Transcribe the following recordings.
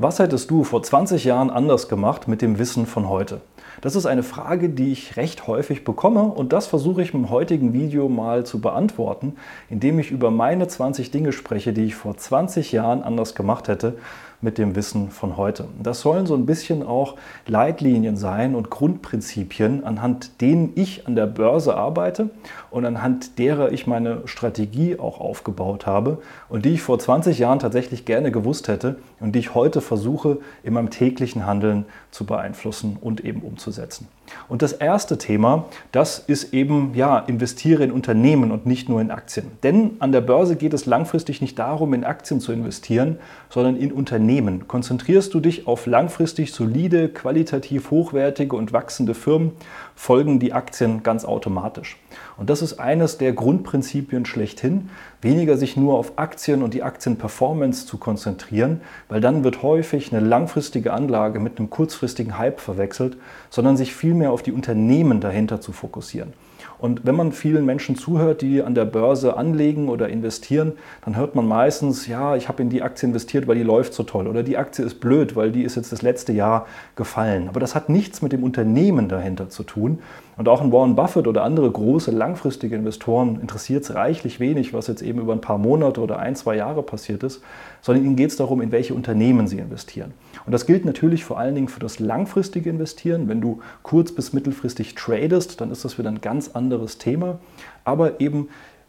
Was hättest du vor 20 Jahren anders gemacht mit dem Wissen von heute? Das ist eine Frage, die ich recht häufig bekomme und das versuche ich im heutigen Video mal zu beantworten, indem ich über meine 20 Dinge spreche, die ich vor 20 Jahren anders gemacht hätte mit dem Wissen von heute. Das sollen so ein bisschen auch Leitlinien sein und Grundprinzipien, anhand denen ich an der Börse arbeite und anhand derer ich meine Strategie auch aufgebaut habe und die ich vor 20 Jahren tatsächlich gerne gewusst hätte und die ich heute versuche in meinem täglichen Handeln zu beeinflussen und eben umzusetzen. Und das erste Thema, das ist eben, ja, investiere in Unternehmen und nicht nur in Aktien. Denn an der Börse geht es langfristig nicht darum, in Aktien zu investieren, sondern in Unternehmen. Konzentrierst du dich auf langfristig solide, qualitativ hochwertige und wachsende Firmen, folgen die Aktien ganz automatisch. Und das ist eines der Grundprinzipien schlechthin, weniger sich nur auf Aktien und die Aktienperformance zu konzentrieren, weil dann wird häufig eine langfristige Anlage mit einem kurzfristigen Hype verwechselt, sondern sich vielmehr auf die Unternehmen dahinter zu fokussieren. Und wenn man vielen Menschen zuhört, die an der Börse anlegen oder investieren, dann hört man meistens, ja, ich habe in die Aktie investiert, weil die läuft so toll. Oder die Aktie ist blöd, weil die ist jetzt das letzte Jahr gefallen. Aber das hat nichts mit dem Unternehmen dahinter zu tun. Und auch ein Warren Buffett oder andere große langfristige Investoren interessiert es reichlich wenig, was jetzt eben über ein paar Monate oder ein, zwei Jahre passiert ist, sondern ihnen geht es darum, in welche Unternehmen sie investieren. Und das gilt natürlich vor allen Dingen für das langfristige Investieren. Wenn du kurz- bis mittelfristig tradest, dann ist das wieder ein ganz anderes Thema. Aber eben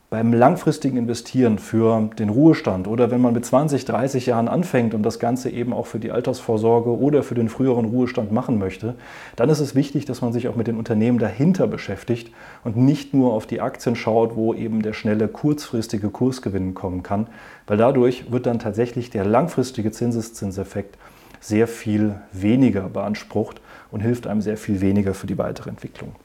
beim langfristigen Investieren für den Ruhestand oder wenn man mit 20, 30 Jahren anfängt und das Ganze eben auch für die Altersvorsorge oder für den früheren Ruhestand machen möchte, dann ist es wichtig, dass man sich auch mit den Unternehmen dahinter beschäftigt und nicht nur auf die Aktien schaut, wo eben der schnelle kurzfristige Kursgewinn kommen kann, weil dadurch wird dann tatsächlich der langfristige Zinseszinseffekt sehr viel weniger beansprucht und hilft einem sehr viel weniger für die weitere Entwicklung.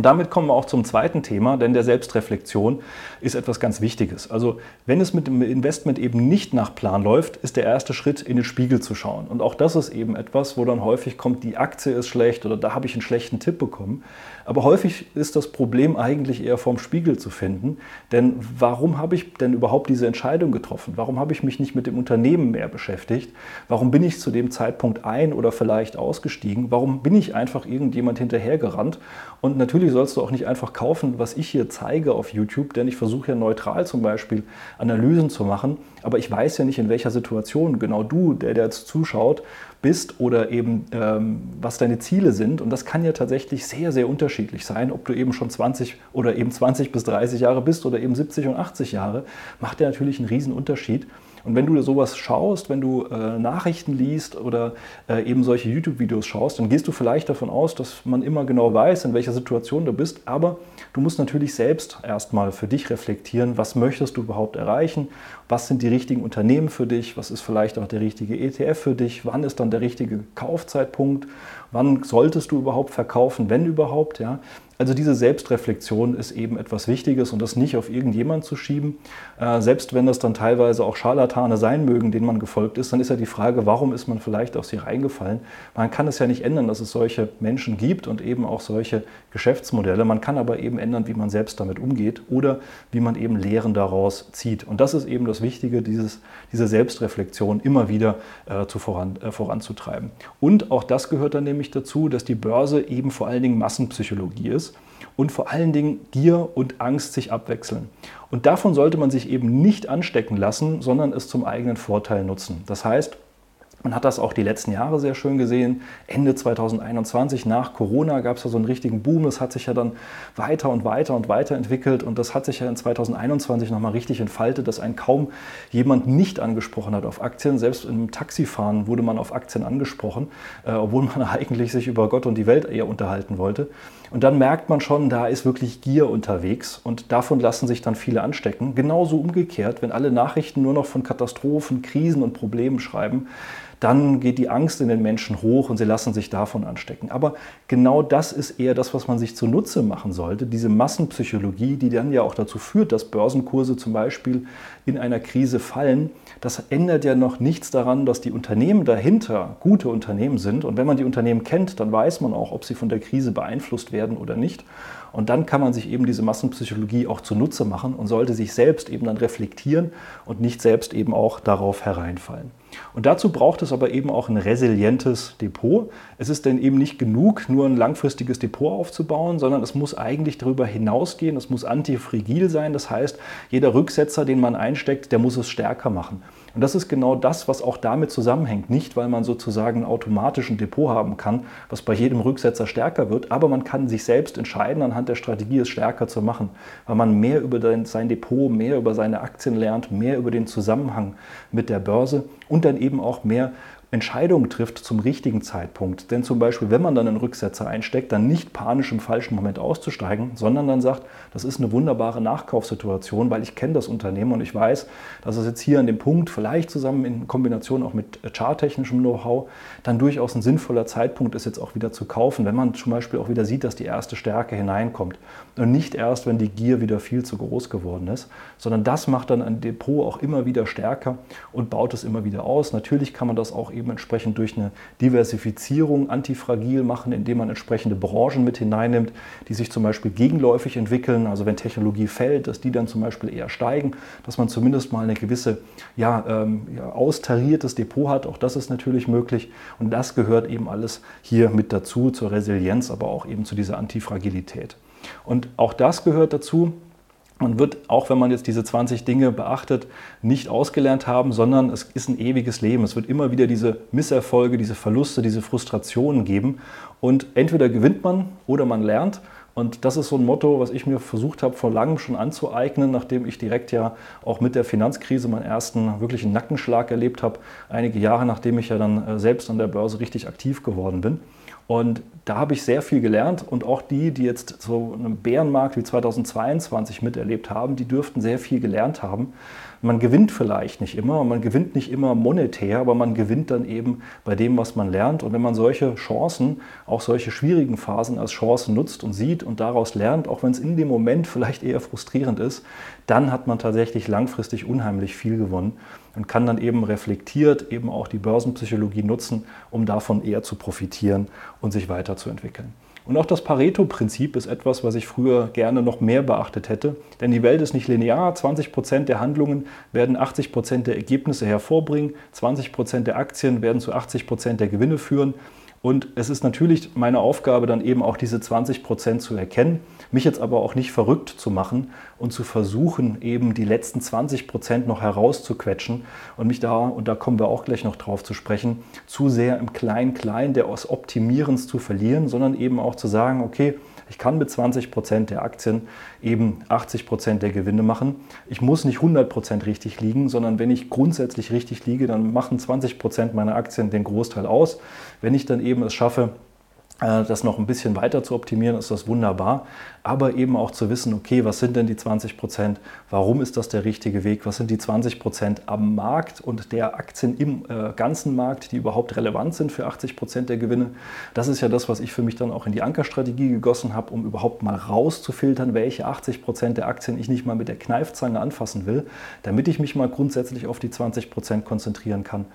Und damit kommen wir auch zum zweiten Thema, denn der Selbstreflexion ist etwas ganz Wichtiges. Also wenn es mit dem Investment eben nicht nach Plan läuft, ist der erste Schritt, in den Spiegel zu schauen. Und auch das ist eben etwas, wo dann häufig kommt, die Aktie ist schlecht oder da habe ich einen schlechten Tipp bekommen. Aber häufig ist das Problem eigentlich eher vorm Spiegel zu finden. Denn warum habe ich denn überhaupt diese Entscheidung getroffen? Warum habe ich mich nicht mit dem Unternehmen mehr beschäftigt? Warum bin ich zu dem Zeitpunkt ein oder vielleicht ausgestiegen? Warum bin ich einfach irgendjemand hinterhergerannt? Und natürlich Natürlich sollst du auch nicht einfach kaufen, was ich hier zeige auf YouTube, denn ich versuche ja neutral zum Beispiel Analysen zu machen. Aber ich weiß ja nicht, in welcher Situation genau du, der, der jetzt zuschaut, bist oder eben ähm, was deine Ziele sind. Und das kann ja tatsächlich sehr, sehr unterschiedlich sein, ob du eben schon 20 oder eben 20 bis 30 Jahre bist oder eben 70 und 80 Jahre, macht ja natürlich einen riesen Unterschied. Und wenn du sowas schaust, wenn du äh, Nachrichten liest oder äh, eben solche YouTube-Videos schaust, dann gehst du vielleicht davon aus, dass man immer genau weiß, in welcher Situation du bist. Aber du musst natürlich selbst erstmal für dich reflektieren, was möchtest du überhaupt erreichen, was sind die richtigen Unternehmen für dich, was ist vielleicht auch der richtige ETF für dich, wann ist dann der richtige Kaufzeitpunkt, wann solltest du überhaupt verkaufen, wenn überhaupt. Ja? Also diese Selbstreflexion ist eben etwas Wichtiges und das nicht auf irgendjemand zu schieben. Äh, selbst wenn das dann teilweise auch Scharlatane sein mögen, denen man gefolgt ist, dann ist ja die Frage, warum ist man vielleicht auf sie reingefallen? Man kann es ja nicht ändern, dass es solche Menschen gibt und eben auch solche Geschäftsmodelle. Man kann aber eben ändern, wie man selbst damit umgeht oder wie man eben Lehren daraus zieht. Und das ist eben das Wichtige, dieses, diese Selbstreflexion immer wieder äh, zu voran, äh, voranzutreiben. Und auch das gehört dann nämlich dazu, dass die Börse eben vor allen Dingen Massenpsychologie ist und vor allen Dingen Gier und Angst sich abwechseln. Und davon sollte man sich eben nicht anstecken lassen, sondern es zum eigenen Vorteil nutzen. Das heißt, man hat das auch die letzten Jahre sehr schön gesehen. Ende 2021 nach Corona gab es ja so einen richtigen Boom. Das hat sich ja dann weiter und weiter und weiter entwickelt und das hat sich ja in 2021 nochmal richtig entfaltet, dass ein kaum jemand nicht angesprochen hat auf Aktien. Selbst im Taxifahren wurde man auf Aktien angesprochen, äh, obwohl man eigentlich sich über Gott und die Welt eher unterhalten wollte. Und dann merkt man schon, da ist wirklich Gier unterwegs und davon lassen sich dann viele anstecken. Genauso umgekehrt, wenn alle Nachrichten nur noch von Katastrophen, Krisen und Problemen schreiben, dann geht die Angst in den Menschen hoch und sie lassen sich davon anstecken. Aber genau das ist eher das, was man sich zunutze machen sollte, diese Massenpsychologie, die dann ja auch dazu führt, dass Börsenkurse zum Beispiel in einer Krise fallen. Das ändert ja noch nichts daran, dass die Unternehmen dahinter gute Unternehmen sind. Und wenn man die Unternehmen kennt, dann weiß man auch, ob sie von der Krise beeinflusst werden oder nicht. Und dann kann man sich eben diese Massenpsychologie auch zunutze machen und sollte sich selbst eben dann reflektieren und nicht selbst eben auch darauf hereinfallen. Und dazu braucht es aber eben auch ein resilientes Depot. Es ist denn eben nicht genug, nur ein langfristiges Depot aufzubauen, sondern es muss eigentlich darüber hinausgehen. Es muss antifragil sein. Das heißt, jeder Rücksetzer, den man einsteckt, der muss es stärker machen. Und das ist genau das, was auch damit zusammenhängt. Nicht, weil man sozusagen automatisch ein Depot haben kann, was bei jedem Rücksetzer stärker wird, aber man kann sich selbst entscheiden, anhand der Strategie es stärker zu machen, weil man mehr über sein Depot, mehr über seine Aktien lernt, mehr über den Zusammenhang mit der Börse und dann eben auch mehr Entscheidungen trifft zum richtigen Zeitpunkt. Denn zum Beispiel, wenn man dann einen Rücksetzer einsteckt, dann nicht panisch im falschen Moment auszusteigen, sondern dann sagt, das ist eine wunderbare Nachkaufssituation, weil ich kenne das Unternehmen und ich weiß, dass es jetzt hier an dem Punkt, vielleicht zusammen in Kombination auch mit charttechnischem Know-how, dann durchaus ein sinnvoller Zeitpunkt ist, jetzt auch wieder zu kaufen, wenn man zum Beispiel auch wieder sieht, dass die erste Stärke hineinkommt. Und nicht erst, wenn die Gier wieder viel zu groß geworden ist, sondern das macht dann ein Depot auch immer wieder stärker und baut es immer wieder aus. Natürlich kann man das auch eben entsprechend durch eine Diversifizierung antifragil machen, indem man entsprechende Branchen mit hineinnimmt, die sich zum Beispiel gegenläufig entwickeln. Also wenn Technologie fällt, dass die dann zum Beispiel eher steigen, dass man zumindest mal eine gewisse ja, ähm, ja, austariertes Depot hat. Auch das ist natürlich möglich. Und das gehört eben alles hier mit dazu, zur Resilienz, aber auch eben zu dieser Antifragilität. Und auch das gehört dazu, man wird, auch wenn man jetzt diese 20 Dinge beachtet, nicht ausgelernt haben, sondern es ist ein ewiges Leben. Es wird immer wieder diese Misserfolge, diese Verluste, diese Frustrationen geben. Und entweder gewinnt man oder man lernt. Und das ist so ein Motto, was ich mir versucht habe, vor langem schon anzueignen, nachdem ich direkt ja auch mit der Finanzkrise meinen ersten wirklichen Nackenschlag erlebt habe. Einige Jahre nachdem ich ja dann äh, selbst an der Börse richtig aktiv geworden bin. Und da habe ich sehr viel gelernt und auch die, die jetzt so einen Bärenmarkt wie 2022 miterlebt haben, die dürften sehr viel gelernt haben. Man gewinnt vielleicht nicht immer, man gewinnt nicht immer monetär, aber man gewinnt dann eben bei dem, was man lernt. Und wenn man solche Chancen, auch solche schwierigen Phasen als Chancen nutzt und sieht und daraus lernt, auch wenn es in dem Moment vielleicht eher frustrierend ist, dann hat man tatsächlich langfristig unheimlich viel gewonnen und kann dann eben reflektiert eben auch die Börsenpsychologie nutzen, um davon eher zu profitieren und sich weiterzuentwickeln. Und auch das Pareto-Prinzip ist etwas, was ich früher gerne noch mehr beachtet hätte. Denn die Welt ist nicht linear. 20 Prozent der Handlungen werden 80 Prozent der Ergebnisse hervorbringen. 20 Prozent der Aktien werden zu 80 Prozent der Gewinne führen. Und es ist natürlich meine Aufgabe, dann eben auch diese 20 Prozent zu erkennen, mich jetzt aber auch nicht verrückt zu machen und zu versuchen, eben die letzten 20 Prozent noch herauszuquetschen und mich da, und da kommen wir auch gleich noch drauf zu sprechen, zu sehr im Klein-Klein der aus Optimierens zu verlieren, sondern eben auch zu sagen, okay, ich kann mit 20 Prozent der Aktien eben 80 Prozent der Gewinne machen. Ich muss nicht 100 Prozent richtig liegen, sondern wenn ich grundsätzlich richtig liege, dann machen 20 Prozent meiner Aktien den Großteil aus. Wenn ich dann eben es schaffe, das noch ein bisschen weiter zu optimieren, ist das wunderbar. Aber eben auch zu wissen, okay, was sind denn die 20 Prozent? Warum ist das der richtige Weg? Was sind die 20 Prozent am Markt und der Aktien im äh, ganzen Markt, die überhaupt relevant sind für 80 Prozent der Gewinne? Das ist ja das, was ich für mich dann auch in die Ankerstrategie gegossen habe, um überhaupt mal rauszufiltern, welche 80 Prozent der Aktien ich nicht mal mit der Kneifzange anfassen will, damit ich mich mal grundsätzlich auf die 20 Prozent konzentrieren kann.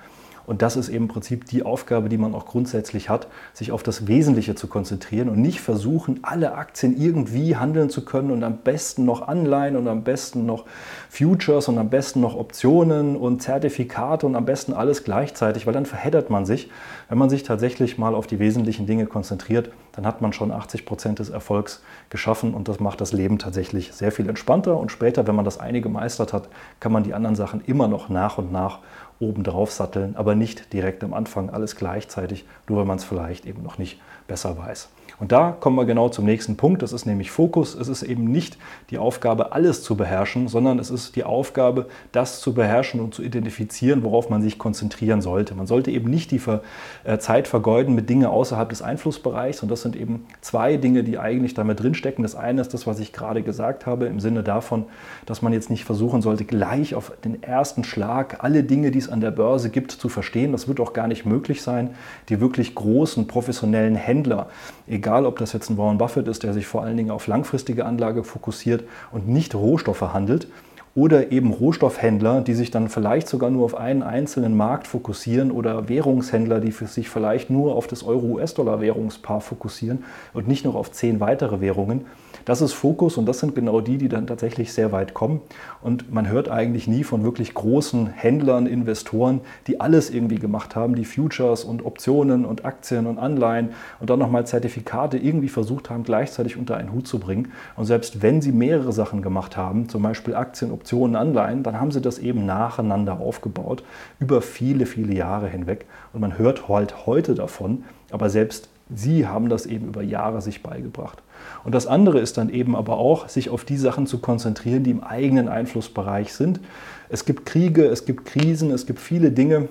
Und das ist eben im Prinzip die Aufgabe, die man auch grundsätzlich hat, sich auf das Wesentliche zu konzentrieren und nicht versuchen, alle Aktien irgendwie handeln zu können und am besten noch Anleihen und am besten noch Futures und am besten noch Optionen und Zertifikate und am besten alles gleichzeitig, weil dann verheddert man sich. Wenn man sich tatsächlich mal auf die wesentlichen Dinge konzentriert, dann hat man schon 80 Prozent des Erfolgs geschaffen und das macht das Leben tatsächlich sehr viel entspannter. Und später, wenn man das eine gemeistert hat, kann man die anderen Sachen immer noch nach und nach obendrauf satteln, aber nicht direkt am Anfang alles gleichzeitig, nur weil man es vielleicht eben noch nicht besser weiß. Und da kommen wir genau zum nächsten Punkt. Das ist nämlich Fokus. Es ist eben nicht die Aufgabe, alles zu beherrschen, sondern es ist die Aufgabe, das zu beherrschen und zu identifizieren, worauf man sich konzentrieren sollte. Man sollte eben nicht die äh, Zeit vergeuden mit Dingen außerhalb des Einflussbereichs. Und das sind eben zwei Dinge, die eigentlich damit drinstecken. Das eine ist das, was ich gerade gesagt habe, im Sinne davon, dass man jetzt nicht versuchen sollte, gleich auf den ersten Schlag alle Dinge, die es an der Börse gibt, zu verstehen. Das wird auch gar nicht möglich sein. Die wirklich großen professionellen Händler, egal ob das jetzt ein Warren Buffett ist, der sich vor allen Dingen auf langfristige Anlage fokussiert und nicht Rohstoffe handelt, oder eben Rohstoffhändler, die sich dann vielleicht sogar nur auf einen einzelnen Markt fokussieren oder Währungshändler, die sich vielleicht nur auf das Euro-US-Dollar-Währungspaar fokussieren und nicht noch auf zehn weitere Währungen. Das ist Fokus und das sind genau die, die dann tatsächlich sehr weit kommen. Und man hört eigentlich nie von wirklich großen Händlern, Investoren, die alles irgendwie gemacht haben, die Futures und Optionen und Aktien und Anleihen und dann nochmal Zertifikate irgendwie versucht haben, gleichzeitig unter einen Hut zu bringen. Und selbst wenn sie mehrere Sachen gemacht haben, zum Beispiel Aktien, Optionen, Anleihen, dann haben sie das eben nacheinander aufgebaut, über viele, viele Jahre hinweg. Und man hört halt heute davon, aber selbst sie haben das eben über Jahre sich beigebracht. Und das andere ist dann eben aber auch, sich auf die Sachen zu konzentrieren, die im eigenen Einflussbereich sind. Es gibt Kriege, es gibt Krisen, es gibt viele Dinge,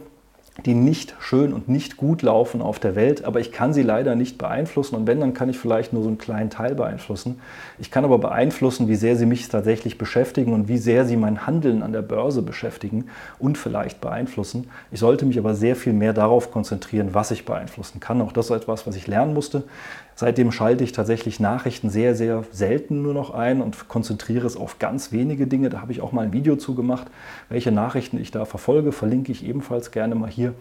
die nicht schön und nicht gut laufen auf der Welt, aber ich kann sie leider nicht beeinflussen und wenn, dann kann ich vielleicht nur so einen kleinen Teil beeinflussen. Ich kann aber beeinflussen, wie sehr sie mich tatsächlich beschäftigen und wie sehr sie mein Handeln an der Börse beschäftigen und vielleicht beeinflussen. Ich sollte mich aber sehr viel mehr darauf konzentrieren, was ich beeinflussen kann. Auch das ist etwas, was ich lernen musste. Seitdem schalte ich tatsächlich Nachrichten sehr, sehr selten nur noch ein und konzentriere es auf ganz wenige Dinge. Da habe ich auch mal ein Video zu gemacht, welche Nachrichten ich da verfolge, verlinke ich ebenfalls gerne mal hier.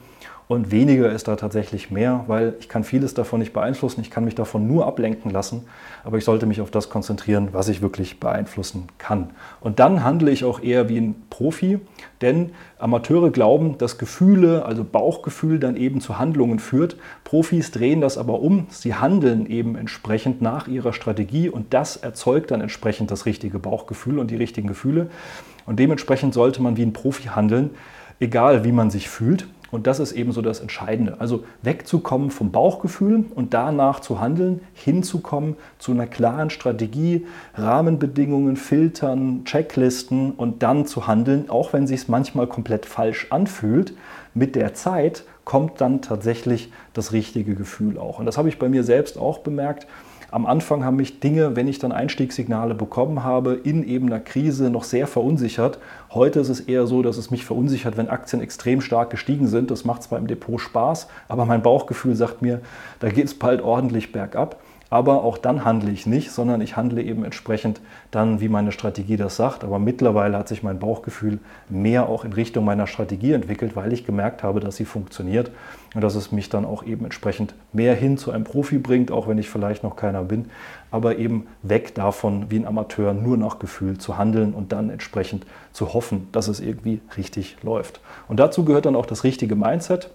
Und weniger ist da tatsächlich mehr, weil ich kann vieles davon nicht beeinflussen. Ich kann mich davon nur ablenken lassen, aber ich sollte mich auf das konzentrieren, was ich wirklich beeinflussen kann. Und dann handle ich auch eher wie ein Profi, denn Amateure glauben, dass Gefühle, also Bauchgefühl, dann eben zu Handlungen führt. Profis drehen das aber um. Sie handeln eben entsprechend nach ihrer Strategie und das erzeugt dann entsprechend das richtige Bauchgefühl und die richtigen Gefühle. Und dementsprechend sollte man wie ein Profi handeln, egal wie man sich fühlt. Und das ist eben so das Entscheidende. Also wegzukommen vom Bauchgefühl und danach zu handeln, hinzukommen zu einer klaren Strategie, Rahmenbedingungen, Filtern, Checklisten und dann zu handeln, auch wenn sich es manchmal komplett falsch anfühlt. Mit der Zeit kommt dann tatsächlich das richtige Gefühl auch. Und das habe ich bei mir selbst auch bemerkt. Am Anfang haben mich Dinge, wenn ich dann Einstiegssignale bekommen habe, in eben einer Krise noch sehr verunsichert. Heute ist es eher so, dass es mich verunsichert, wenn Aktien extrem stark gestiegen sind. Das macht zwar im Depot Spaß, aber mein Bauchgefühl sagt mir, da geht es bald ordentlich bergab. Aber auch dann handle ich nicht, sondern ich handle eben entsprechend dann, wie meine Strategie das sagt. Aber mittlerweile hat sich mein Bauchgefühl mehr auch in Richtung meiner Strategie entwickelt, weil ich gemerkt habe, dass sie funktioniert und dass es mich dann auch eben entsprechend mehr hin zu einem Profi bringt, auch wenn ich vielleicht noch keiner bin, aber eben weg davon, wie ein Amateur nur nach Gefühl zu handeln und dann entsprechend zu hoffen, dass es irgendwie richtig läuft. Und dazu gehört dann auch das richtige Mindset.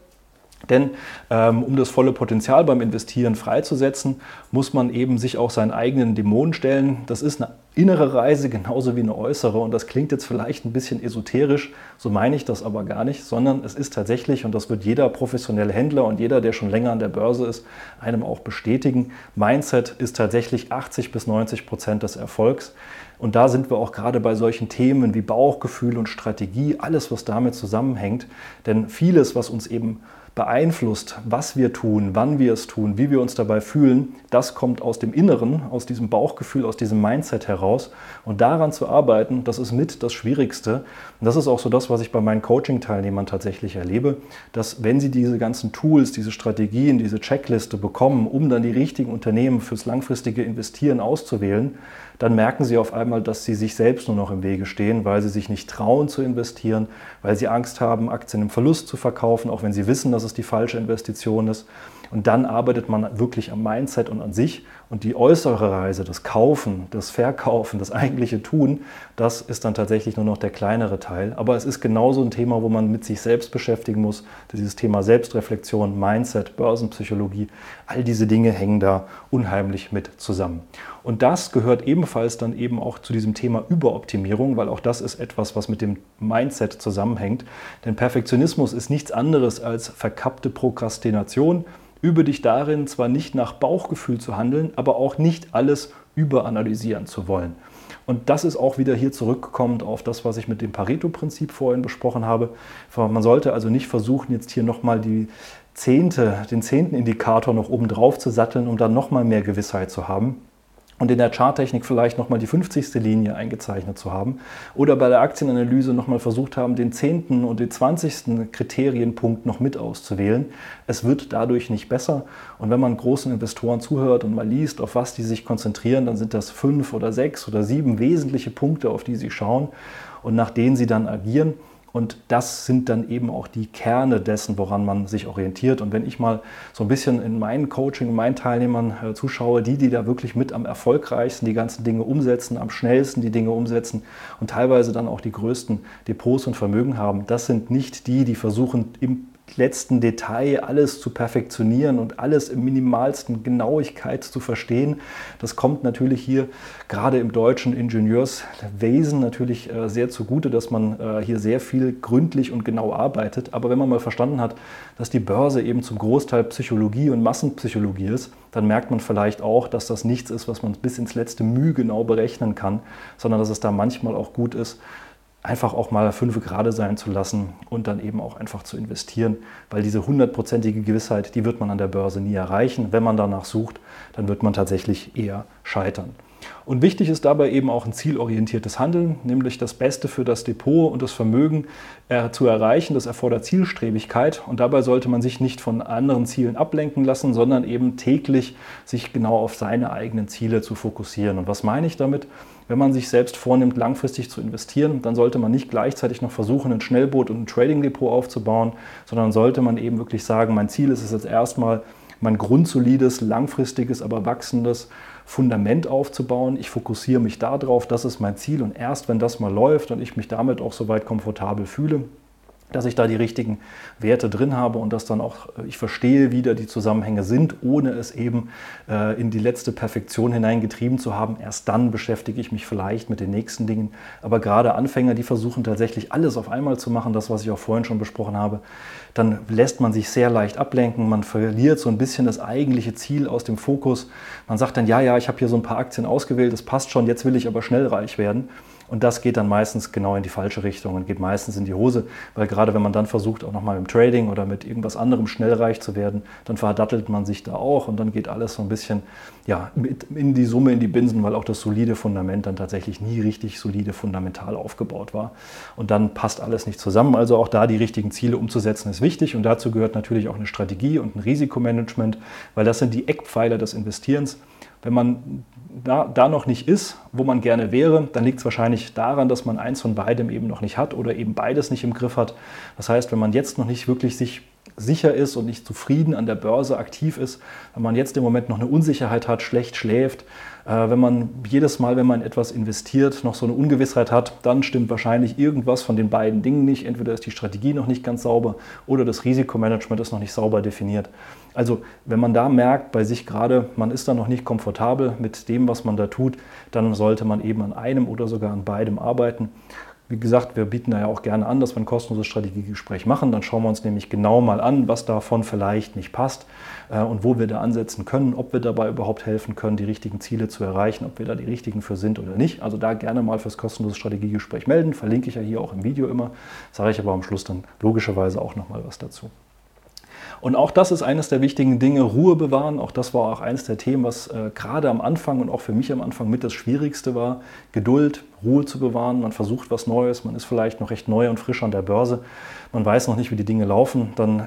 Denn ähm, um das volle Potenzial beim Investieren freizusetzen, muss man eben sich auch seinen eigenen Dämonen stellen. Das ist eine innere Reise genauso wie eine äußere. Und das klingt jetzt vielleicht ein bisschen esoterisch, so meine ich das aber gar nicht, sondern es ist tatsächlich, und das wird jeder professionelle Händler und jeder, der schon länger an der Börse ist, einem auch bestätigen, Mindset ist tatsächlich 80 bis 90 Prozent des Erfolgs. Und da sind wir auch gerade bei solchen Themen wie Bauchgefühl und Strategie, alles, was damit zusammenhängt. Denn vieles, was uns eben beeinflusst, was wir tun, wann wir es tun, wie wir uns dabei fühlen, das kommt aus dem Inneren, aus diesem Bauchgefühl, aus diesem Mindset heraus. Und daran zu arbeiten, das ist mit das Schwierigste. Und das ist auch so das, was ich bei meinen Coaching-Teilnehmern tatsächlich erlebe, dass wenn sie diese ganzen Tools, diese Strategien, diese Checkliste bekommen, um dann die richtigen Unternehmen fürs langfristige Investieren auszuwählen, dann merken sie auf einmal, dass sie sich selbst nur noch im Wege stehen, weil sie sich nicht trauen zu investieren, weil sie Angst haben, Aktien im Verlust zu verkaufen, auch wenn sie wissen, dass es die falsche Investition ist. Und dann arbeitet man wirklich am Mindset und an sich. Und die äußere Reise, das Kaufen, das Verkaufen, das eigentliche Tun, das ist dann tatsächlich nur noch der kleinere Teil. Aber es ist genauso ein Thema, wo man mit sich selbst beschäftigen muss. Dieses Thema Selbstreflexion, Mindset, Börsenpsychologie, all diese Dinge hängen da unheimlich mit zusammen. Und das gehört ebenfalls dann eben auch zu diesem Thema Überoptimierung, weil auch das ist etwas, was mit dem Mindset zusammenhängt. Denn Perfektionismus ist nichts anderes als verkappte Prokrastination Übe dich darin, zwar nicht nach Bauchgefühl zu handeln, aber auch nicht alles überanalysieren zu wollen. Und das ist auch wieder hier zurückkommend auf das, was ich mit dem Pareto-Prinzip vorhin besprochen habe. Man sollte also nicht versuchen, jetzt hier nochmal die Zehnte, den zehnten Indikator noch oben drauf zu satteln, um dann nochmal mehr Gewissheit zu haben. Und in der Charttechnik vielleicht nochmal die 50. Linie eingezeichnet zu haben oder bei der Aktienanalyse nochmal versucht haben, den 10. und den 20. Kriterienpunkt noch mit auszuwählen. Es wird dadurch nicht besser. Und wenn man großen Investoren zuhört und mal liest, auf was die sich konzentrieren, dann sind das fünf oder sechs oder sieben wesentliche Punkte, auf die sie schauen und nach denen sie dann agieren. Und das sind dann eben auch die Kerne dessen, woran man sich orientiert. Und wenn ich mal so ein bisschen in meinen Coaching, meinen Teilnehmern äh, zuschaue, die, die da wirklich mit am erfolgreichsten die ganzen Dinge umsetzen, am schnellsten die Dinge umsetzen und teilweise dann auch die größten Depots und Vermögen haben, das sind nicht die, die versuchen, im letzten Detail alles zu perfektionieren und alles im minimalsten Genauigkeit zu verstehen. Das kommt natürlich hier gerade im deutschen Ingenieurswesen natürlich äh, sehr zugute, dass man äh, hier sehr viel gründlich und genau arbeitet. Aber wenn man mal verstanden hat, dass die Börse eben zum Großteil Psychologie und Massenpsychologie ist, dann merkt man vielleicht auch, dass das nichts ist, was man bis ins letzte Mühe genau berechnen kann, sondern dass es da manchmal auch gut ist, einfach auch mal fünf gerade sein zu lassen und dann eben auch einfach zu investieren, weil diese hundertprozentige Gewissheit, die wird man an der Börse nie erreichen. Wenn man danach sucht, dann wird man tatsächlich eher scheitern. Und wichtig ist dabei eben auch ein zielorientiertes Handeln, nämlich das Beste für das Depot und das Vermögen äh, zu erreichen. Das erfordert Zielstrebigkeit und dabei sollte man sich nicht von anderen Zielen ablenken lassen, sondern eben täglich sich genau auf seine eigenen Ziele zu fokussieren. Und was meine ich damit? Wenn man sich selbst vornimmt, langfristig zu investieren, dann sollte man nicht gleichzeitig noch versuchen, ein Schnellboot und ein Trading-Depot aufzubauen, sondern sollte man eben wirklich sagen, mein Ziel ist es jetzt erstmal, mein grundsolides, langfristiges, aber wachsendes Fundament aufzubauen. Ich fokussiere mich darauf, das ist mein Ziel und erst wenn das mal läuft und ich mich damit auch soweit komfortabel fühle, dass ich da die richtigen Werte drin habe und dass dann auch äh, ich verstehe, wie da die Zusammenhänge sind, ohne es eben äh, in die letzte Perfektion hineingetrieben zu haben. Erst dann beschäftige ich mich vielleicht mit den nächsten Dingen. Aber gerade Anfänger, die versuchen tatsächlich alles auf einmal zu machen, das, was ich auch vorhin schon besprochen habe, dann lässt man sich sehr leicht ablenken. Man verliert so ein bisschen das eigentliche Ziel aus dem Fokus. Man sagt dann, ja, ja, ich habe hier so ein paar Aktien ausgewählt, das passt schon, jetzt will ich aber schnell reich werden. Und das geht dann meistens genau in die falsche Richtung und geht meistens in die Hose, weil gerade wenn man dann versucht, auch nochmal im Trading oder mit irgendwas anderem schnell reich zu werden, dann verdattelt man sich da auch und dann geht alles so ein bisschen ja, in die Summe, in die Binsen, weil auch das solide Fundament dann tatsächlich nie richtig solide fundamental aufgebaut war. Und dann passt alles nicht zusammen. Also auch da die richtigen Ziele umzusetzen ist wichtig und dazu gehört natürlich auch eine Strategie und ein Risikomanagement, weil das sind die Eckpfeiler des Investierens. Wenn man da, da noch nicht ist, wo man gerne wäre, dann liegt es wahrscheinlich daran, dass man eins von beidem eben noch nicht hat oder eben beides nicht im Griff hat. Das heißt, wenn man jetzt noch nicht wirklich sich sicher ist und nicht zufrieden an der Börse aktiv ist, wenn man jetzt im Moment noch eine Unsicherheit hat, schlecht schläft, wenn man jedes Mal, wenn man etwas investiert, noch so eine Ungewissheit hat, dann stimmt wahrscheinlich irgendwas von den beiden Dingen nicht. Entweder ist die Strategie noch nicht ganz sauber oder das Risikomanagement ist noch nicht sauber definiert. Also wenn man da merkt bei sich gerade, man ist da noch nicht komfortabel mit dem, was man da tut, dann sollte man eben an einem oder sogar an beidem arbeiten. Wie gesagt, wir bieten da ja auch gerne an, dass wir ein kostenloses Strategiegespräch machen. Dann schauen wir uns nämlich genau mal an, was davon vielleicht nicht passt äh, und wo wir da ansetzen können, ob wir dabei überhaupt helfen können, die richtigen Ziele zu erreichen, ob wir da die richtigen für sind oder nicht. Also da gerne mal fürs kostenlose Strategiegespräch melden. Verlinke ich ja hier auch im Video immer. Sage ich aber am Schluss dann logischerweise auch nochmal was dazu. Und auch das ist eines der wichtigen Dinge, Ruhe bewahren. Auch das war auch eines der Themen, was äh, gerade am Anfang und auch für mich am Anfang mit das Schwierigste war. Geduld, Ruhe zu bewahren. Man versucht was Neues, man ist vielleicht noch recht neu und frisch an der Börse. Man weiß noch nicht, wie die Dinge laufen. Dann äh,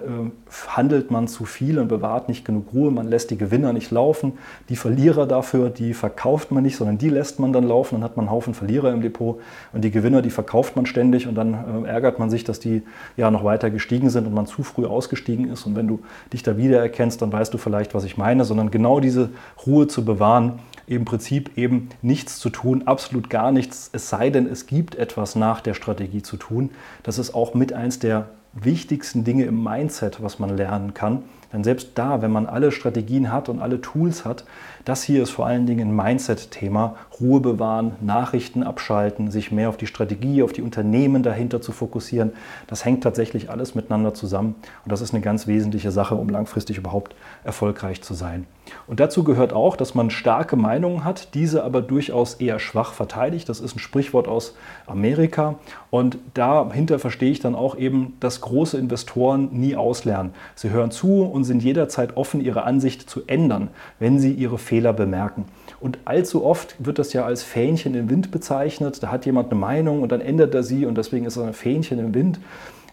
handelt man zu viel und bewahrt nicht genug Ruhe. Man lässt die Gewinner nicht laufen. Die Verlierer dafür, die verkauft man nicht, sondern die lässt man dann laufen. Dann hat man einen Haufen Verlierer im Depot. Und die Gewinner, die verkauft man ständig. Und dann äh, ärgert man sich, dass die ja noch weiter gestiegen sind und man zu früh ausgestiegen ist. Und wenn du dich da wiedererkennst, dann weißt du vielleicht, was ich meine. Sondern genau diese Ruhe zu bewahren, im Prinzip eben nichts zu tun, absolut gar nichts, es sei denn, es gibt etwas nach der Strategie zu tun. Das ist auch mit eins der wichtigsten Dinge im Mindset, was man lernen kann. Denn selbst da, wenn man alle Strategien hat und alle Tools hat, das hier ist vor allen Dingen ein Mindset-Thema. Ruhe bewahren, Nachrichten abschalten, sich mehr auf die Strategie, auf die Unternehmen dahinter zu fokussieren. Das hängt tatsächlich alles miteinander zusammen. Und das ist eine ganz wesentliche Sache, um langfristig überhaupt erfolgreich zu sein. Und dazu gehört auch, dass man starke Meinungen hat, diese aber durchaus eher schwach verteidigt. Das ist ein Sprichwort aus Amerika. Und dahinter verstehe ich dann auch eben, dass große Investoren nie auslernen. Sie hören zu und sind jederzeit offen, ihre Ansicht zu ändern, wenn sie ihre bemerken. Und allzu oft wird das ja als Fähnchen im Wind bezeichnet. Da hat jemand eine Meinung und dann ändert er sie und deswegen ist es ein Fähnchen im Wind.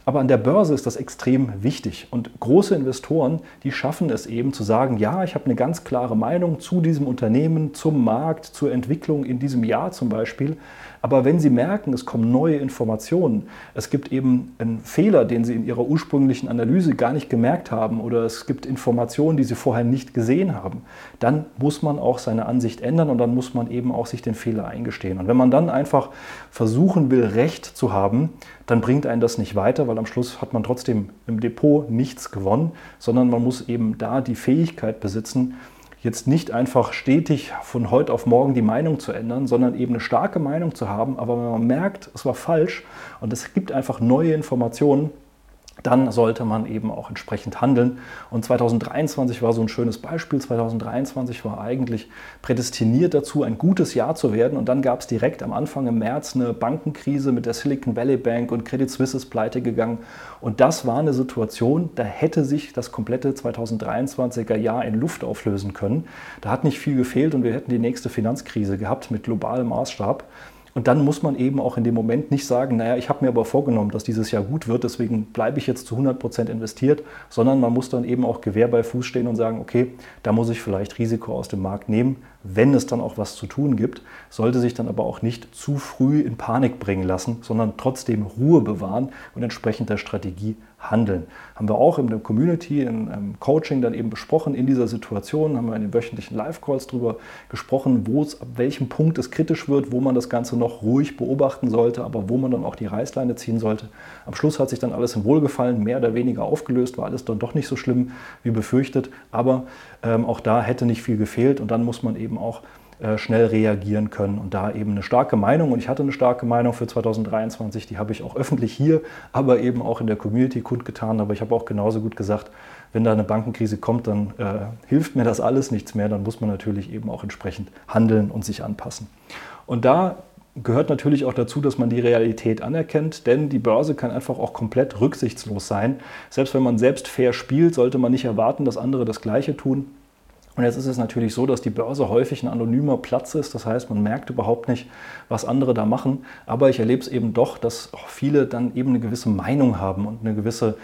Aber an der Börse ist das extrem wichtig. Und große Investoren, die schaffen es eben zu sagen, ja, ich habe eine ganz klare Meinung zu diesem Unternehmen, zum Markt, zur Entwicklung in diesem Jahr zum Beispiel. Aber wenn Sie merken, es kommen neue Informationen, es gibt eben einen Fehler, den Sie in Ihrer ursprünglichen Analyse gar nicht gemerkt haben oder es gibt Informationen, die Sie vorher nicht gesehen haben, dann muss man auch seine Ansicht ändern und dann muss man eben auch sich den Fehler eingestehen. Und wenn man dann einfach versuchen will, Recht zu haben, dann bringt einen das nicht weiter, weil am Schluss hat man trotzdem im Depot nichts gewonnen, sondern man muss eben da die Fähigkeit besitzen, jetzt nicht einfach stetig von heute auf morgen die Meinung zu ändern, sondern eben eine starke Meinung zu haben. Aber wenn man merkt, es war falsch und es gibt einfach neue Informationen, dann sollte man eben auch entsprechend handeln. Und 2023 war so ein schönes Beispiel. 2023 war eigentlich prädestiniert dazu, ein gutes Jahr zu werden. Und dann gab es direkt am Anfang im März eine Bankenkrise mit der Silicon Valley Bank und Credit Suisse ist pleite gegangen. Und das war eine Situation, da hätte sich das komplette 2023er Jahr in Luft auflösen können. Da hat nicht viel gefehlt und wir hätten die nächste Finanzkrise gehabt mit globalem Maßstab. Und dann muss man eben auch in dem Moment nicht sagen, naja, ich habe mir aber vorgenommen, dass dieses Jahr gut wird, deswegen bleibe ich jetzt zu 100 Prozent investiert, sondern man muss dann eben auch Gewehr bei Fuß stehen und sagen, okay, da muss ich vielleicht Risiko aus dem Markt nehmen, wenn es dann auch was zu tun gibt, sollte sich dann aber auch nicht zu früh in Panik bringen lassen, sondern trotzdem Ruhe bewahren und entsprechend der Strategie handeln. Haben wir auch in der Community, im ähm, Coaching dann eben besprochen. In dieser Situation haben wir in den wöchentlichen Live-Calls darüber gesprochen, wo es, ab welchem Punkt es kritisch wird, wo man das Ganze noch ruhig beobachten sollte, aber wo man dann auch die Reißleine ziehen sollte. Am Schluss hat sich dann alles im Wohlgefallen mehr oder weniger aufgelöst, war alles dann doch nicht so schlimm wie befürchtet, aber ähm, auch da hätte nicht viel gefehlt und dann muss man eben auch äh, schnell reagieren können und da eben eine starke Meinung. Und ich hatte eine starke Meinung für 2023, die habe ich auch öffentlich hier, aber eben auch in der Community kundgetan. Aber ich habe auch genauso gut gesagt, wenn da eine Bankenkrise kommt, dann äh, hilft mir das alles nichts mehr. Dann muss man natürlich eben auch entsprechend handeln und sich anpassen. Und da gehört natürlich auch dazu, dass man die Realität anerkennt, denn die Börse kann einfach auch komplett rücksichtslos sein. Selbst wenn man selbst fair spielt, sollte man nicht erwarten, dass andere das Gleiche tun. Und jetzt ist es natürlich so, dass die Börse häufig ein anonymer Platz ist. Das heißt, man merkt überhaupt nicht, was andere da machen. Aber ich erlebe es eben doch, dass auch viele dann eben eine gewisse Meinung haben und eine gewisse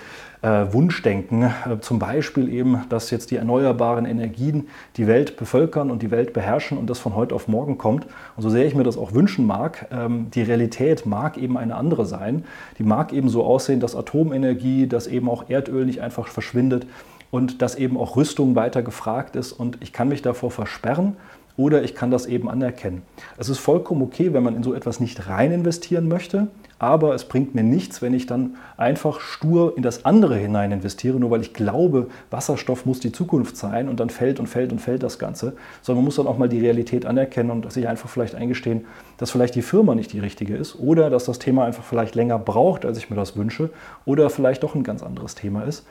äh, Wunschdenken. Äh, zum Beispiel eben, dass jetzt die erneuerbaren Energien die Welt bevölkern und die Welt beherrschen und das von heute auf morgen kommt. Und so sehr ich mir das auch wünschen mag, ähm, die Realität mag eben eine andere sein. Die mag eben so aussehen, dass Atomenergie, dass eben auch Erdöl nicht einfach verschwindet und dass eben auch Rüstung weiter gefragt ist und ich kann mich davor versperren oder ich kann das eben anerkennen. Es ist vollkommen okay, wenn man in so etwas nicht rein investieren möchte, aber es bringt mir nichts, wenn ich dann einfach stur in das andere hinein investiere, nur weil ich glaube, Wasserstoff muss die Zukunft sein und dann fällt und fällt und fällt das Ganze, sondern man muss dann auch mal die Realität anerkennen und sich einfach vielleicht eingestehen, dass vielleicht die Firma nicht die richtige ist oder dass das Thema einfach vielleicht länger braucht, als ich mir das wünsche oder vielleicht doch ein ganz anderes Thema ist.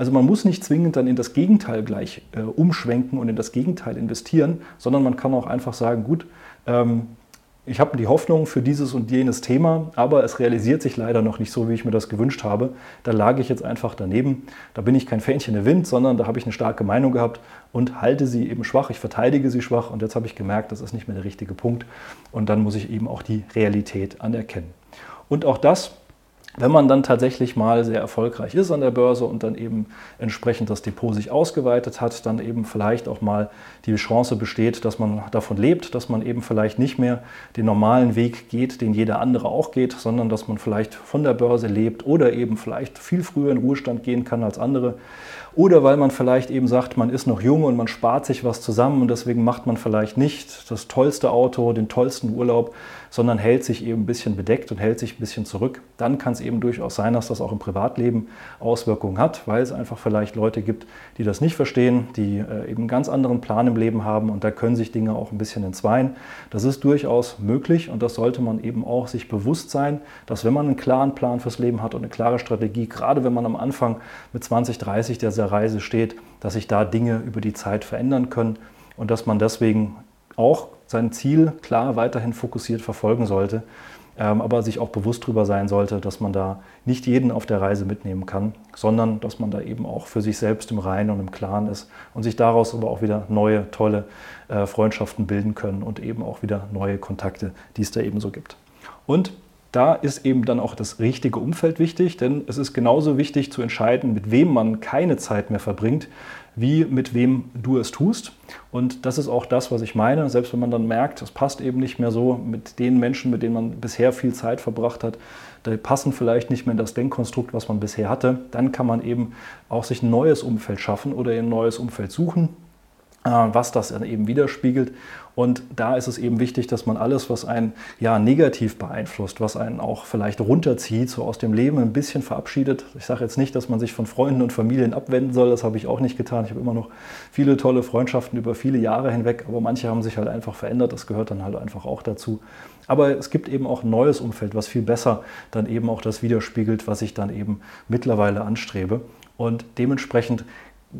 Also man muss nicht zwingend dann in das Gegenteil gleich äh, umschwenken und in das Gegenteil investieren, sondern man kann auch einfach sagen, gut, ähm, ich habe die Hoffnung für dieses und jenes Thema, aber es realisiert sich leider noch nicht so, wie ich mir das gewünscht habe. Da lag ich jetzt einfach daneben. Da bin ich kein Fähnchen im Wind, sondern da habe ich eine starke Meinung gehabt und halte sie eben schwach. Ich verteidige sie schwach und jetzt habe ich gemerkt, das ist nicht mehr der richtige Punkt. Und dann muss ich eben auch die Realität anerkennen. Und auch das wenn man dann tatsächlich mal sehr erfolgreich ist an der Börse und dann eben entsprechend das Depot sich ausgeweitet hat, dann eben vielleicht auch mal die Chance besteht, dass man davon lebt, dass man eben vielleicht nicht mehr den normalen Weg geht, den jeder andere auch geht, sondern dass man vielleicht von der Börse lebt oder eben vielleicht viel früher in Ruhestand gehen kann als andere. Oder weil man vielleicht eben sagt, man ist noch jung und man spart sich was zusammen und deswegen macht man vielleicht nicht das tollste Auto, den tollsten Urlaub, sondern hält sich eben ein bisschen bedeckt und hält sich ein bisschen zurück. Dann kann es eben durchaus sein, dass das auch im Privatleben Auswirkungen hat, weil es einfach vielleicht Leute gibt, die das nicht verstehen, die äh, eben einen ganz anderen Plan im Leben haben und da können sich Dinge auch ein bisschen entzweien. Das ist durchaus möglich und das sollte man eben auch sich bewusst sein, dass wenn man einen klaren Plan fürs Leben hat und eine klare Strategie, gerade wenn man am Anfang mit 20, 30 der dieser Reise steht, dass sich da Dinge über die Zeit verändern können und dass man deswegen auch sein Ziel klar weiterhin fokussiert verfolgen sollte. ähm, aber sich auch bewusst darüber sein sollte, dass man da nicht jeden auf der Reise mitnehmen kann, sondern dass man da eben auch für sich selbst im Reinen und im Klaren ist und sich daraus aber auch wieder neue, tolle äh, Freundschaften bilden können und eben auch wieder neue Kontakte, die es da eben so gibt. Und da ist eben dann auch das richtige Umfeld wichtig, denn es ist genauso wichtig zu entscheiden, mit wem man keine Zeit mehr verbringt, wie mit wem du es tust. Und das ist auch das, was ich meine. Selbst wenn man dann merkt, es passt eben nicht mehr so mit den Menschen, mit denen man bisher viel Zeit verbracht hat, die passen vielleicht nicht mehr in das Denkkonstrukt, was man bisher hatte, dann kann man eben auch sich ein neues Umfeld schaffen oder ein neues Umfeld suchen was das dann eben widerspiegelt. Und da ist es eben wichtig, dass man alles, was einen ja negativ beeinflusst, was einen auch vielleicht runterzieht, so aus dem Leben ein bisschen verabschiedet. Ich sage jetzt nicht, dass man sich von Freunden und Familien abwenden soll, das habe ich auch nicht getan. Ich habe immer noch viele tolle Freundschaften über viele Jahre hinweg, aber manche haben sich halt einfach verändert, das gehört dann halt einfach auch dazu. Aber es gibt eben auch ein neues Umfeld, was viel besser dann eben auch das widerspiegelt, was ich dann eben mittlerweile anstrebe. Und dementsprechend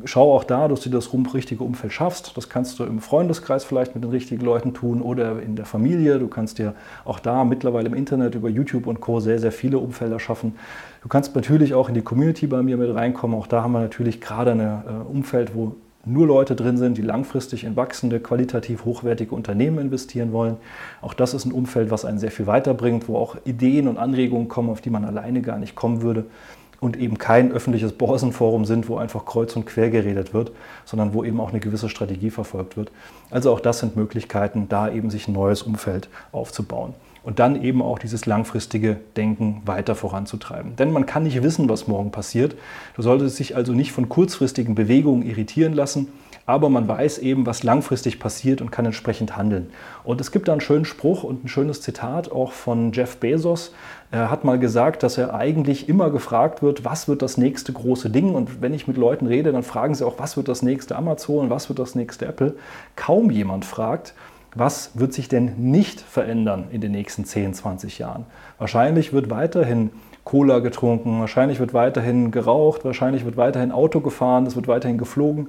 schau auch da, dass du das richtige Umfeld schaffst. Das kannst du im Freundeskreis vielleicht mit den richtigen Leuten tun oder in der Familie. Du kannst dir auch da mittlerweile im Internet über YouTube und Co. sehr, sehr viele Umfelder schaffen. Du kannst natürlich auch in die Community bei mir mit reinkommen. Auch da haben wir natürlich gerade ein äh, Umfeld, wo nur Leute drin sind, die langfristig in wachsende, qualitativ hochwertige Unternehmen investieren wollen. Auch das ist ein Umfeld, was einen sehr viel weiterbringt, wo auch Ideen und Anregungen kommen, auf die man alleine gar nicht kommen würde und eben kein öffentliches Börsenforum sind, wo einfach kreuz und quer geredet wird, sondern wo eben auch eine gewisse Strategie verfolgt wird. Also auch das sind Möglichkeiten, da eben sich ein neues Umfeld aufzubauen und dann eben auch dieses langfristige Denken weiter voranzutreiben. Denn man kann nicht wissen, was morgen passiert. Du solltest dich also nicht von kurzfristigen Bewegungen irritieren lassen, aber man weiß eben, was langfristig passiert und kann entsprechend handeln. Und es gibt da einen schönen Spruch und ein schönes Zitat auch von Jeff Bezos. Er hat mal gesagt, dass er eigentlich immer gefragt wird, was wird das nächste große Ding? Und wenn ich mit Leuten rede, dann fragen sie auch, was wird das nächste Amazon, was wird das nächste Apple? Kaum jemand fragt, was wird sich denn nicht verändern in den nächsten 10, 20 Jahren? Wahrscheinlich wird weiterhin Cola getrunken, wahrscheinlich wird weiterhin geraucht, wahrscheinlich wird weiterhin Auto gefahren, es wird weiterhin geflogen.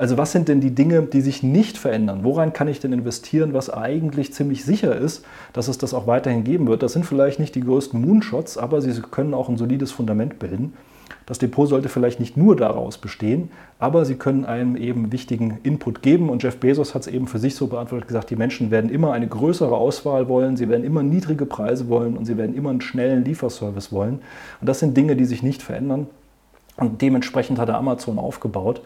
Also was sind denn die Dinge, die sich nicht verändern? Woran kann ich denn investieren, was eigentlich ziemlich sicher ist, dass es das auch weiterhin geben wird? Das sind vielleicht nicht die größten Moonshots, aber sie können auch ein solides Fundament bilden. Das Depot sollte vielleicht nicht nur daraus bestehen, aber sie können einem eben wichtigen Input geben. Und Jeff Bezos hat es eben für sich so beantwortet gesagt, die Menschen werden immer eine größere Auswahl wollen, sie werden immer niedrige Preise wollen und sie werden immer einen schnellen Lieferservice wollen. Und das sind Dinge, die sich nicht verändern. Und dementsprechend hat er Amazon aufgebaut.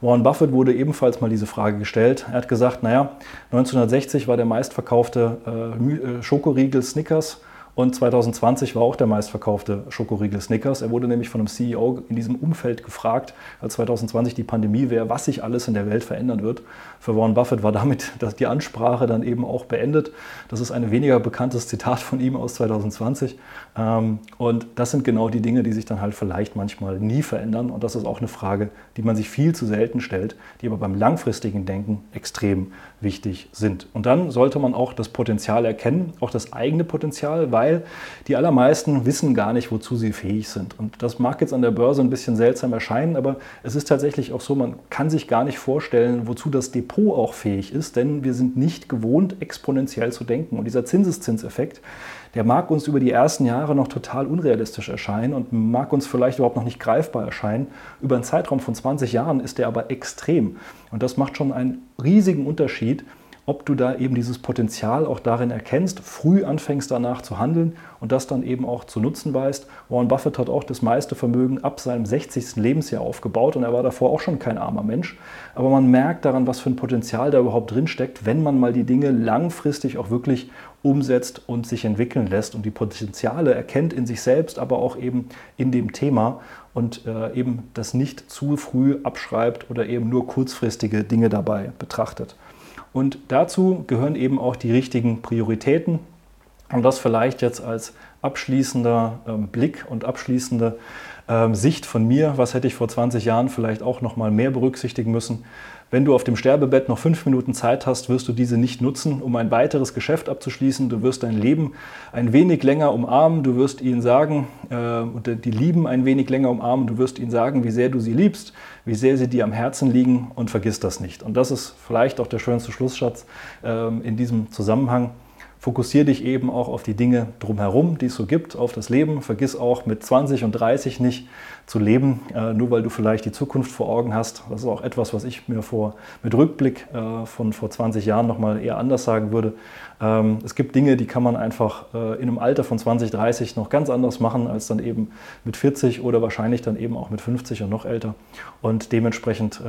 Warren Buffett wurde ebenfalls mal diese Frage gestellt. Er hat gesagt, naja, 1960 war der meistverkaufte äh, äh Schokoriegel Snickers und 2020 war auch der meistverkaufte Schokoriegel Snickers. Er wurde nämlich von einem CEO in diesem Umfeld gefragt, als 2020 die Pandemie wäre, was sich alles in der Welt verändern wird. Für Warren Buffett war damit die Ansprache dann eben auch beendet. Das ist ein weniger bekanntes Zitat von ihm aus 2020. Ähm, und das sind genau die Dinge, die sich dann halt vielleicht manchmal nie verändern. Und das ist auch eine Frage, die man sich viel zu selten stellt, die aber beim langfristigen Denken extrem wichtig sind. Und dann sollte man auch das Potenzial erkennen, auch das eigene Potenzial, weil die allermeisten wissen gar nicht, wozu sie fähig sind. Und das mag jetzt an der Börse ein bisschen seltsam erscheinen, aber es ist tatsächlich auch so, man kann sich gar nicht vorstellen, wozu das Depot auch fähig ist, denn wir sind nicht gewohnt, exponentiell zu denken. Und dieser Zinseszinseffekt, der mag uns über die ersten Jahre noch total unrealistisch erscheinen und mag uns vielleicht überhaupt noch nicht greifbar erscheinen. Über einen Zeitraum von 20 Jahren ist der aber extrem. Und das macht schon einen riesigen Unterschied, ob du da eben dieses Potenzial auch darin erkennst, früh anfängst danach zu handeln und das dann eben auch zu nutzen weißt. Warren Buffett hat auch das meiste Vermögen ab seinem 60. Lebensjahr aufgebaut und er war davor auch schon kein armer Mensch. Aber man merkt daran, was für ein Potenzial da überhaupt drin steckt, wenn man mal die Dinge langfristig auch wirklich umsetzt und sich entwickeln lässt und die Potenziale erkennt in sich selbst, aber auch eben in dem Thema und äh, eben das nicht zu früh abschreibt oder eben nur kurzfristige Dinge dabei betrachtet. Und dazu gehören eben auch die richtigen Prioritäten. Und das vielleicht jetzt als abschließender ähm, Blick und abschließende ähm, Sicht von mir. Was hätte ich vor 20 Jahren vielleicht auch noch mal mehr berücksichtigen müssen? Wenn du auf dem Sterbebett noch fünf Minuten Zeit hast, wirst du diese nicht nutzen, um ein weiteres Geschäft abzuschließen. Du wirst dein Leben ein wenig länger umarmen. Du wirst ihnen sagen, äh, die Lieben ein wenig länger umarmen. Du wirst ihnen sagen, wie sehr du sie liebst, wie sehr sie dir am Herzen liegen und vergiss das nicht. Und das ist vielleicht auch der schönste Schlusssatz äh, in diesem Zusammenhang. Fokussiere dich eben auch auf die Dinge drumherum, die es so gibt, auf das Leben. Vergiss auch mit 20 und 30 nicht zu leben, äh, nur weil du vielleicht die Zukunft vor Augen hast. Das ist auch etwas, was ich mir vor, mit Rückblick äh, von vor 20 Jahren nochmal eher anders sagen würde. Ähm, es gibt Dinge, die kann man einfach äh, in einem Alter von 20, 30 noch ganz anders machen als dann eben mit 40 oder wahrscheinlich dann eben auch mit 50 und noch älter. Und dementsprechend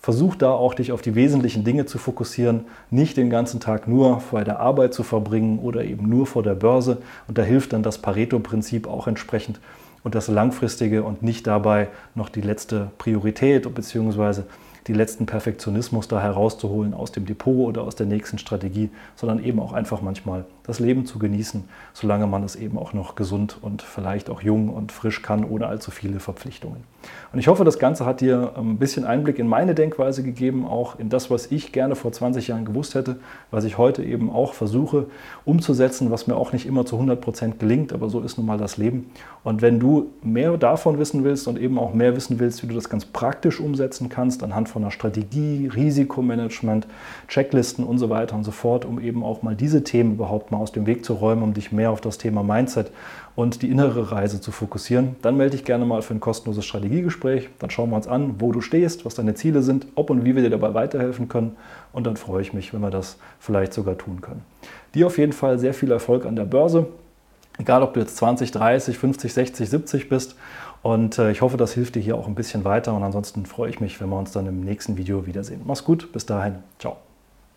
Versuch da auch dich auf die wesentlichen Dinge zu fokussieren, nicht den ganzen Tag nur bei der Arbeit zu verbringen oder eben nur vor der Börse. Und da hilft dann das Pareto-Prinzip auch entsprechend und das Langfristige und nicht dabei noch die letzte Priorität bzw die letzten Perfektionismus da herauszuholen aus dem Depot oder aus der nächsten Strategie, sondern eben auch einfach manchmal das Leben zu genießen, solange man es eben auch noch gesund und vielleicht auch jung und frisch kann, ohne allzu viele Verpflichtungen. Und ich hoffe, das Ganze hat dir ein bisschen Einblick in meine Denkweise gegeben, auch in das, was ich gerne vor 20 Jahren gewusst hätte, was ich heute eben auch versuche umzusetzen, was mir auch nicht immer zu 100 Prozent gelingt, aber so ist nun mal das Leben. Und wenn du mehr davon wissen willst und eben auch mehr wissen willst, wie du das ganz praktisch umsetzen kannst, anhand von von der Strategie, Risikomanagement, Checklisten und so weiter und so fort, um eben auch mal diese Themen überhaupt mal aus dem Weg zu räumen, um dich mehr auf das Thema Mindset und die innere Reise zu fokussieren, dann melde dich gerne mal für ein kostenloses Strategiegespräch. Dann schauen wir uns an, wo du stehst, was deine Ziele sind, ob und wie wir dir dabei weiterhelfen können. Und dann freue ich mich, wenn wir das vielleicht sogar tun können. Dir auf jeden Fall sehr viel Erfolg an der Börse. Egal, ob du jetzt 20, 30, 50, 60, 70 bist und äh, ich hoffe, das hilft dir hier auch ein bisschen weiter. Und ansonsten freue ich mich, wenn wir uns dann im nächsten Video wiedersehen. Mach's gut, bis dahin. Ciao.